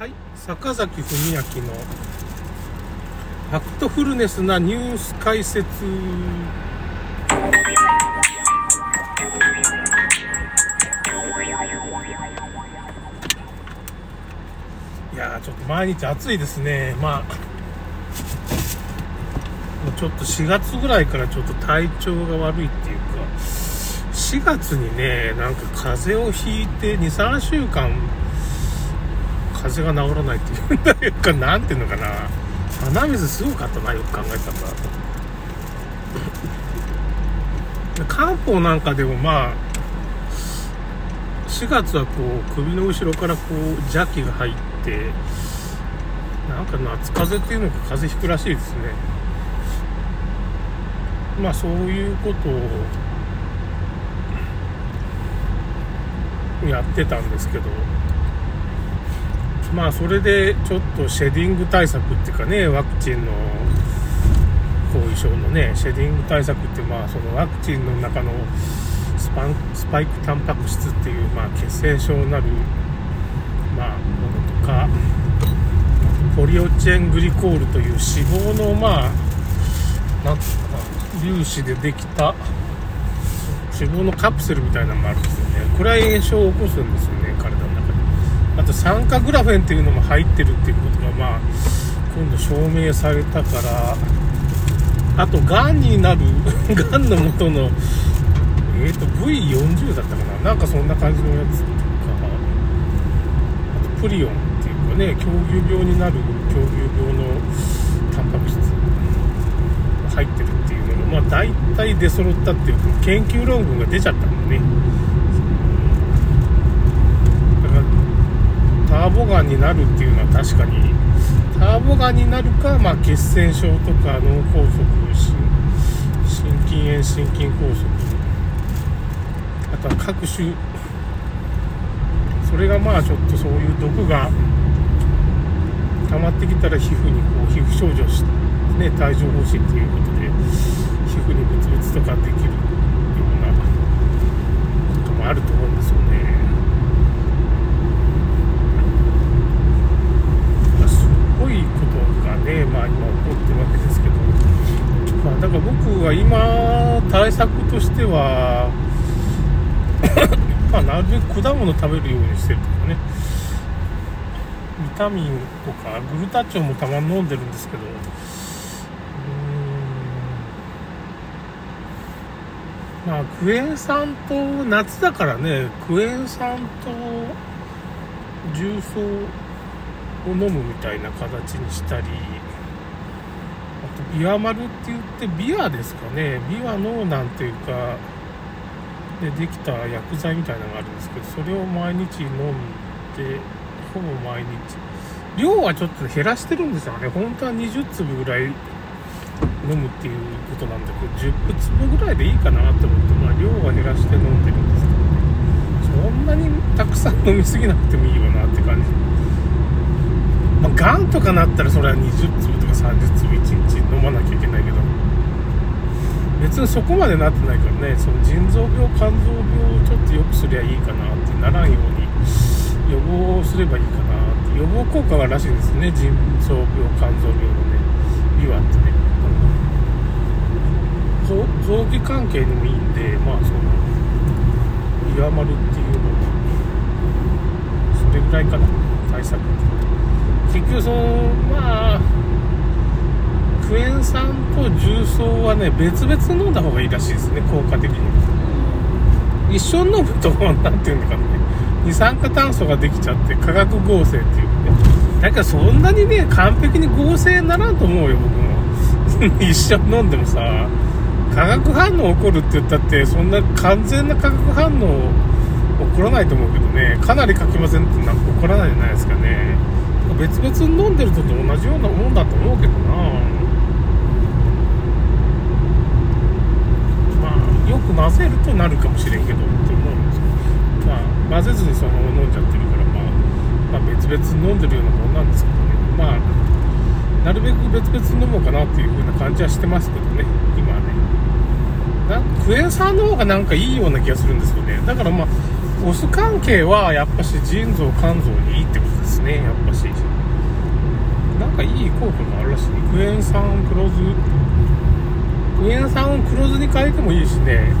はい、坂崎文明のファクトフルネスなニュース解説。いやちょっと毎日暑いですね。まあ、もうちょっと4月ぐらいからちょっと体調が悪いっていうか、4月にね、なんか風邪をひいて2、3週間風邪が治らないっていうか、なんていうのかな。鼻水すごかったな、よく考えたら。漢方なんかでもまあ、4月はこう、首の後ろからこう、邪気が入って、なんか夏風邪っていうのか風邪ひくらしいですね。まあそういうことをやってたんですけど、まあそれでちょっとシェディング対策っていうかねワクチンの後遺症のねシェディング対策ってまあそのワクチンの中のスパンスパイクタンパク質っていうまあ血栓症なるまあものとかポリオチェングリコールという脂肪のまあなんていうか粒子でできた脂肪のカプセルみたいなのもあるんですよね。これは炎症を起こすんですよね。あと酸化グラフェンっていうのも入ってるっていうことがまあ今度証明されたからあとがんになる がんの元のえっ、ー、と V40 だったかな。なんかそんな感じのやつとか。あとプリオンっていうかね狂牛病になる狂牛病のタンパク質。入ってるっていうのがまあ大体出揃ったっていうか研究論文が出ちゃったんだねターボガンになるっていうのは確かにターボガンになるか、まあ、血栓症とか脳梗塞心筋炎心筋梗塞あとは各種それがまあちょっとそういう毒が溜まってきたら皮膚にこう皮膚症状して、ね、帯状疱疹っていうことで皮膚にブツブツとかできるようなこともあると思うんですよね。いことがね、まあ、今起こってるわけですけど、まあ、だから僕は今対策としては まあ、なるべく果物食べるようにしてるとかね。ビタミンとかグルタチオンもたまに飲んでるんですけど。まあクエン酸と夏だからねクエン酸と重曹を飲むみたいな形にしたりあとビアマルって言ってビアですかね。ビアのなんていうかでできた薬剤みたいなのがあるんですけどそれを毎日飲んでほぼ毎日。量はちょっと減らしてるんですよね。本当は20粒ぐらい飲むっていうことなんだけど10粒ぐらいでいいかなって思って、まあ、量は減らして飲んでるんですけど、そんなにたくさん飲みすぎなくてもいいよなって感じ。まあ、がんとかなったらそれは20粒とか30粒1日飲まなきゃいけないけど別にそこまでなってないからねその腎臓病肝臓病をちょっと良くすりゃいいかなってならんように予防すればいいかなって予防効果がらしいですね腎臓病肝臓病のねビワってね。臓器関係にもいいんでまあそのビワマルっていうのがそれぐらいかな対策結局そのまあクエン酸と重曹はね別々飲んだ方がいいらしいですね。効果的に。一緒に飲むと何ていうのかね二酸化炭素ができちゃって化学合成っていうねだからそんなにね完璧に合成にならんと思うよ僕も一緒に飲んでもさ化学反応起こるって言ったってそんな完全な化学反応起こらないと思うけどね。かなりかきませんってなんか起こらないじゃないですかね。別々に飲んでると同じようなもんだと思うけどな。まあよく混ぜるとなるかもしれんけどって思うんですけど。まあ混ぜずにそのまま飲んじゃってるから、まあ、まあ別々に飲んでるようなもんなんですけどね。まあなるべく別々に飲もうかなっていう風な感じはしてますけどね。今ね。なクエン酸の方がなんかいいような気がするんですよね。だからまあオス関係はやっぱし腎臓肝臓にいいってことですね。やっぱし。かいい効果があるらしい。クエン酸黒酢クエン酸を黒酢に変えてもいいしね。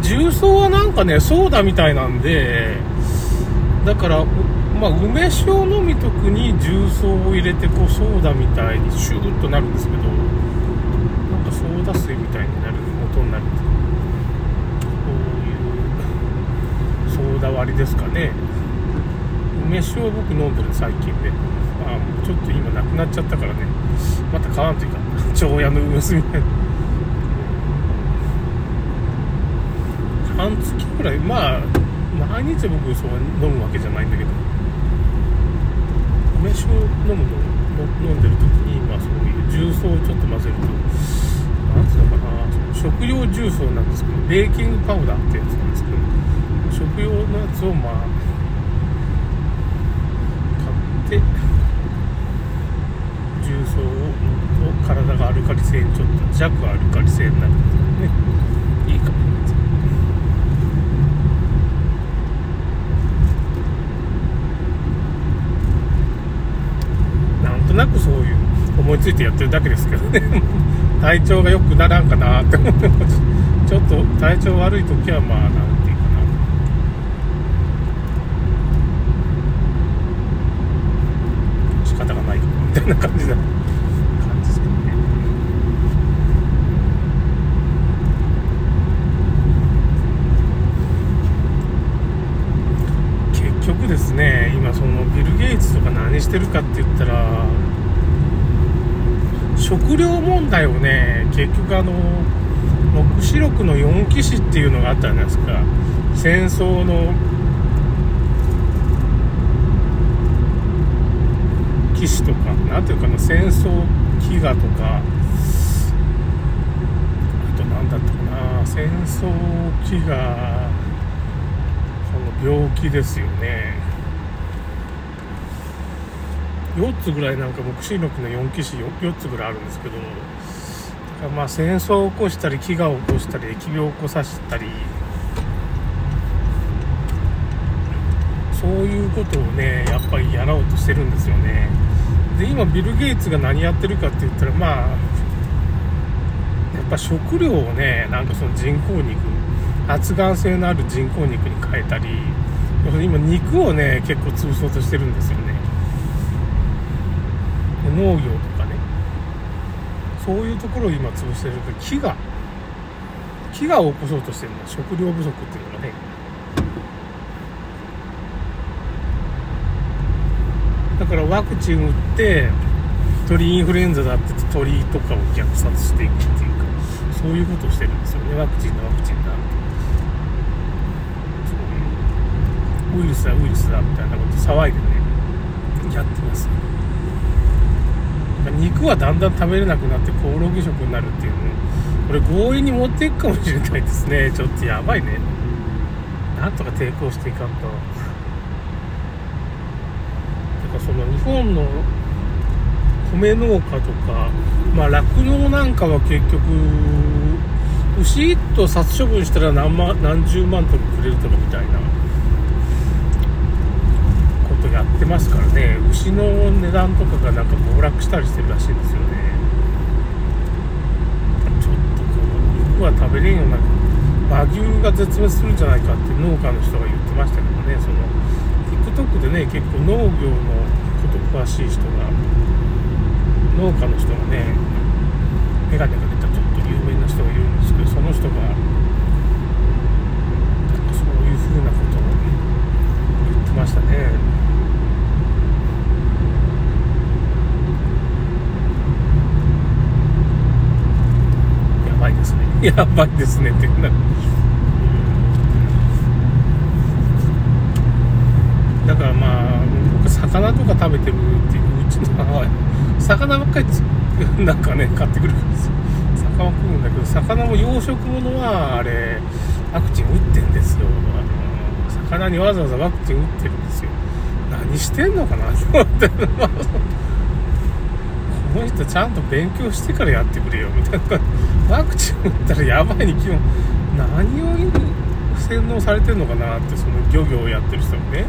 重曹はなんかねソーダみたいなんでだからまあ、梅酒を飲みとくに重曹を入れてこうソーダみたいにシューッとなるんですけどなんかソーダ水みたいになる元になる。こういうソーダ割りですかね。梅酒を僕飲んでる最近で、まあ、ちょっと今なくなっちゃったからね。また買わんといかん。長屋の梅酢みたいな。半月ぐらい。まあ毎日僕そう飲むわけじゃないんだけど。梅酒を飲むの飲んでる時に、まあ、そういう重曹をちょっと混ぜると。何ていうのかな。食用重曹なんですけどベーキングパウダーってやつなんですけど食用のやつをまあ買って重曹を体がアルカリ性ちょっと弱アルカリ性になるね。いいかもとなくそういう思いついてやってるだけですけどね。体調が良くならんかなって思ってます。ちょっと体調悪い時はまあなんていうかな。仕方がないかなみたいな感じだ感じですけどね結局ですね今そのビル・ゲイツとか何してるかって言ったら食料問題をね結局あの黙示録の4騎士っていうのがあったじゃないですか。戦争の騎士とか何ていうかな戦争飢餓とかあと何だったかな戦争飢餓その病気ですよね。4つぐらいなんか黙示録の4騎士 4, 4つぐらいあるんですけどだからまあ戦争を起こしたり飢餓を起こしたり疫病を起こさせたりそういうことをねやっぱりやろうとしてるんですよね。で今ビル・ゲイツが何やってるかって言ったらまあやっぱ食料をねなんかその人工肉発がん性のある人工肉に変えたり今肉をね結構潰そうとしてるんですよね。農業とかね。そういうところを今潰してるけど飢餓。飢餓を起こそうとしてるの。食料不足っていうのがね。だからワクチン打って鳥インフルエンザだって鳥とかを虐殺していくっていうかそういうことをしてるんですよね。ワクチンだワクチンだそういう。ウイルスだウイルスだみたいなこと騒いでねやってます、肉はだんだん食べれなくなってコオロギ食になるっていうね。これ強引に持っていくかもしれないですね。ちょっとやばいね。なんとか抵抗していかんと。てかその日本の米農家とかまあ酪農なんかは結局牛1頭殺処分したら何万何十万トンくれるとかみたいな。やってますからね。牛の値段とかがなんか暴落したりしてるらしいんですよね。ちょっとこの肉は食べれんような和牛が絶滅するんじゃないかって農家の人が言ってましたけどね。その TikTok でね結構農業のこと詳しい人が農家の人がね眼鏡かけたちょっと有名な人がいるんですけどその人がそういうふうなことを言ってましたね。ばいですね。やばいですねってなだからまあ僕魚とか食べてるっていううちの母親魚ばっかりなんかね買ってくるんですよ。魚食うんだけど魚も養殖物はあれワクチン打ってんですよ。あの魚にわざわざワクチン打ってるんですよ。何してんのかなと思って。この人ちゃんと勉強してからやってくれよみたいなワクチン打ったらやばいに基本何を洗脳されてんのかなってその漁業をやってる人もね。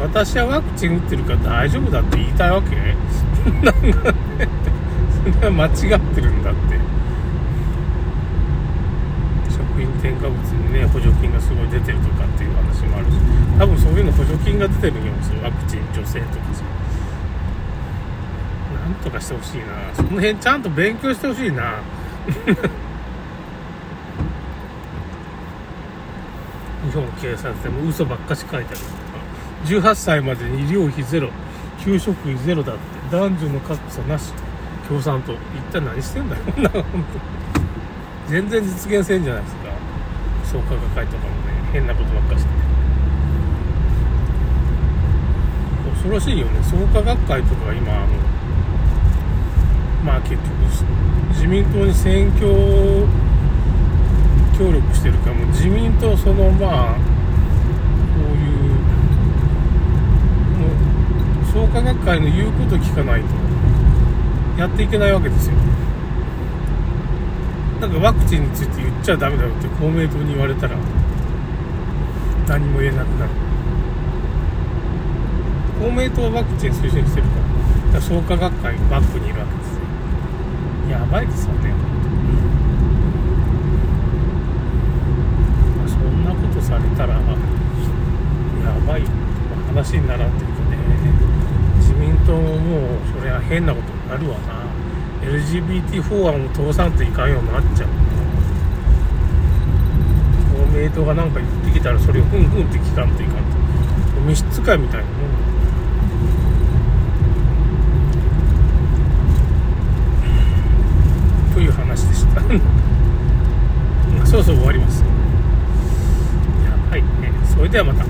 私はワクチン打ってるから大丈夫だって言いたいわけ。なんかね。それは間違ってるんだって。食品添加物にね補助金がすごい出てるとかっていう話もあるし。多分そういうの補助金が出てるんよそのワクチン助成とかさ。なんとかしてほしいな。その辺ちゃんと勉強してほしいな。日本警察でも嘘ばっかし書いてある18歳までに医療費ゼロ。給食費ゼロだって。男女の格差なし。共産党一体何してんだよ。な本当。全然実現せんじゃないですか。創価学会とかもね変なことばっかして。恐ろしいよね。創価学会とか今あのまあ結局自民党に選挙協力してるかも自民党そのまあこういうもう創価学会の言うこと聞かないとやっていけないわけですよ。なんかワクチンについて言っちゃダメだよって公明党に言われたら何も言えなくなる。公明党はワクチン推進してるから創価学会がバックにいるわけです。やばいですよ。ねそんなことされたらやばい話にならんというかね。自民党ももうそれは変なことになるわな。LGBT 法案を通さんといかんようになっちゃう。公明党が何か言ってきたらそれをふんふんって聞かんといかんと。召使いみたいなもんという話でした。そろそろ終わります。やばい。ねそれではまた。